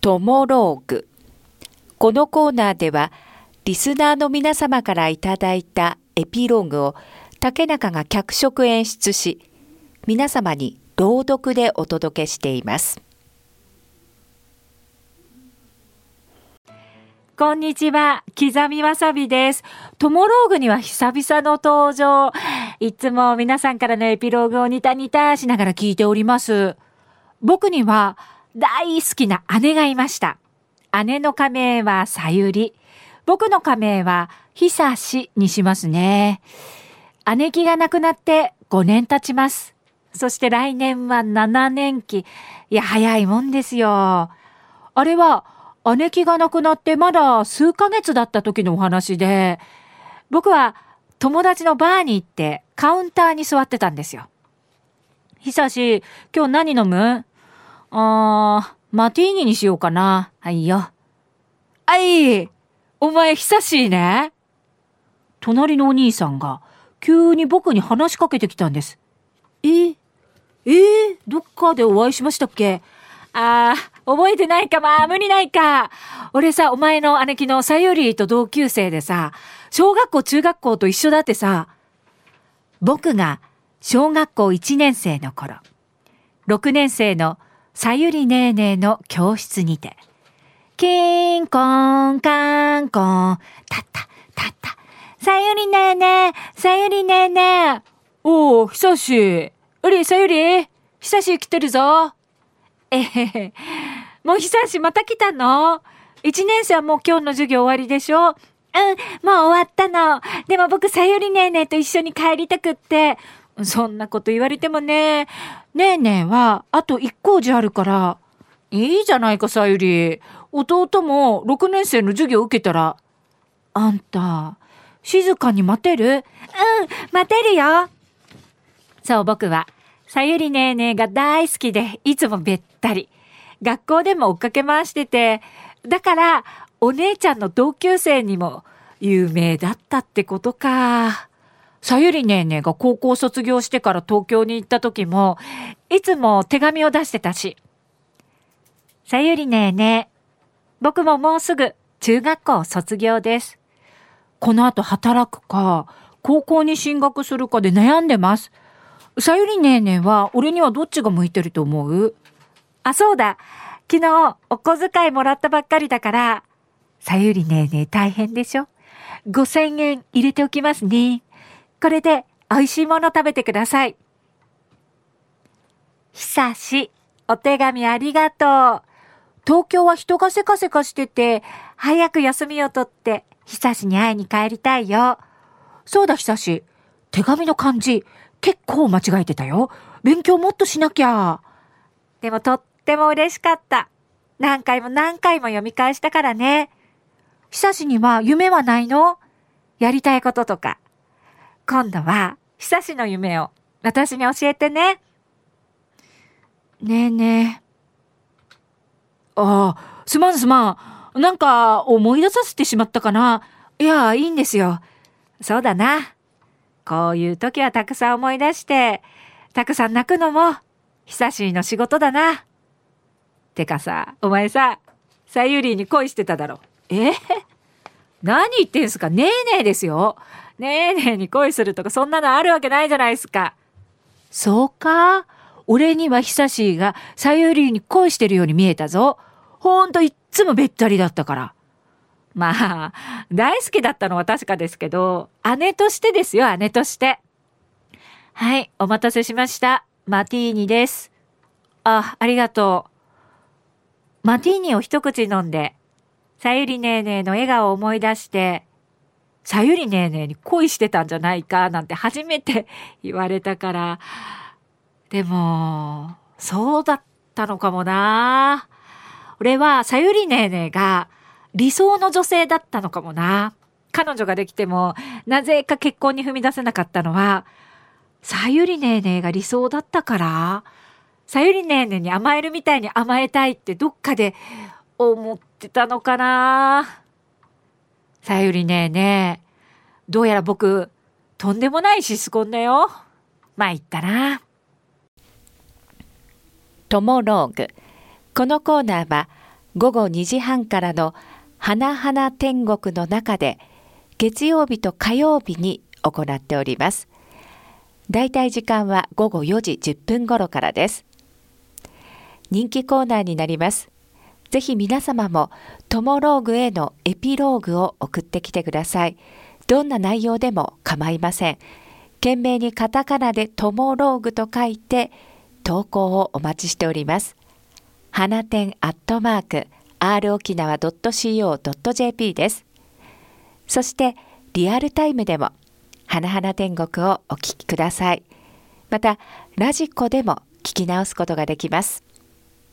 トモローグ。このコーナーでは、リスナーの皆様からいただいたエピローグを竹中が脚色演出し、皆様に朗読でお届けしています。こんにちは、刻みわさびです。トモローグには久々の登場。いつも皆さんからのエピローグをニタニタしながら聞いております。僕には大好きな姉がいました。姉の仮名はさゆり。僕の仮名は久しにしますね。姉貴が亡くなって5年経ちます。そして来年は7年期。いや、早いもんですよ。あれは姉貴が亡くなってまだ数ヶ月だった時のお話で、僕は友達のバーに行ってカウンターに座ってたんですよ。久し、今日何飲む？あー、マティーニにしようかな。はいよ。あいお前久しいね。隣のお兄さんが急に僕に話しかけてきたんです。ええー、どっかでお会いしましたっけ？ああ、覚えてないか、まあ、無理ないか。俺さ、お前の姉貴のさゆりと同級生でさ、小学校、中学校と一緒だってさ、僕が小学校1年生の頃、6年生のさゆりねえねえの教室にて、キンコンカンコン、たったたった、さゆりねえねえ、さゆりねえねえ。おう、久し。うり、さゆり、久し来てるぞ。えへへ。もう久しまた来たの？一年生はもう今日の授業終わりでしょ？うん、もう終わったの。でも僕、さゆりねえねえと一緒に帰りたくって。そんなこと言われてもね。ねえねえは、あと一工事あるから。いいじゃないか、さゆり。弟も6年生の授業受けたら。あんた、静かに待てる？うん、待てるよ。そう、僕は。さゆりねえねえが大好きで、いつもべったり。学校でも追っかけ回してて、だから、お姉ちゃんの同級生にも有名だったってことか。さゆりねえねえが高校卒業してから東京に行った時も、いつも手紙を出してたし。さゆりねえねえ、僕ももうすぐ中学校卒業です。この後働くか、高校に進学するかで悩んでます。さゆりねえねえは、俺にはどっちが向いてると思う？あ、そうだ。昨日、お小遣いもらったばっかりだから、さゆりねえねえ大変でしょ ?5000 円入れておきますね。これで美味しいもの食べてください。久し、お手紙ありがとう。東京は人がせかせかしてて、早く休みを取って、久しに会いに帰りたいよ。そうだ、久し。手紙の漢字、結構間違えてたよ。勉強もっとしなきゃ。でもとっても嬉しかった。何回も何回も読み返したからね。久しには夢はないの？やりたいこととか。今度は、久しの夢を私に教えてね。ねえねえ。ああ、すまんすまん。なんか思い出させてしまったかな。いや、いいんですよ。そうだな。こういう時はたくさん思い出して、たくさん泣くのも、久しいの仕事だな。てかさ、お前さ、さゆりに恋してただろ。え？何言ってんすかねえねえですよ。ねえねえに恋するとかそんなのあるわけないじゃないですか。そうか？俺には久しいがさゆりに恋してるように見えたぞ。ほんといっつもべったりだったから。まあ、大好きだったのは確かですけど、姉としてですよ、姉として。はい、お待たせしました。マティーニです。あ、ありがとう。マティーニを一口飲んで、さゆりねえねえの笑顔を思い出して、さゆりねえねえに恋してたんじゃないかなんて初めて言われたから、でも、そうだったのかもな。俺はさゆりねえねえが理想の女性だったのかもな。彼女ができても、なぜか結婚に踏み出せなかったのは、さゆりねえねえが理想だったからさゆりねえねえに甘えるみたいに甘えたいってどっかで思ってたのかなさゆりねえねえ、どうやら僕、とんでもないシスコンだよ。まあいったな。トモローグ。このコーナーは、午後2時半からの花々天国の中で月曜日と火曜日に行っております。だいたい時間は午後4時10分頃からです。人気コーナーになります。ぜひ皆様もトモローグへのエピローグを送ってきてください。どんな内容でも構いません。懸命にカタカナでトモローグと書いて投稿をお待ちしております。花店アットマーク r 沖縄 .co.jp です。そしてリアルタイムでも花々天国をお聞きください。またラジコでも聞き直すことができます。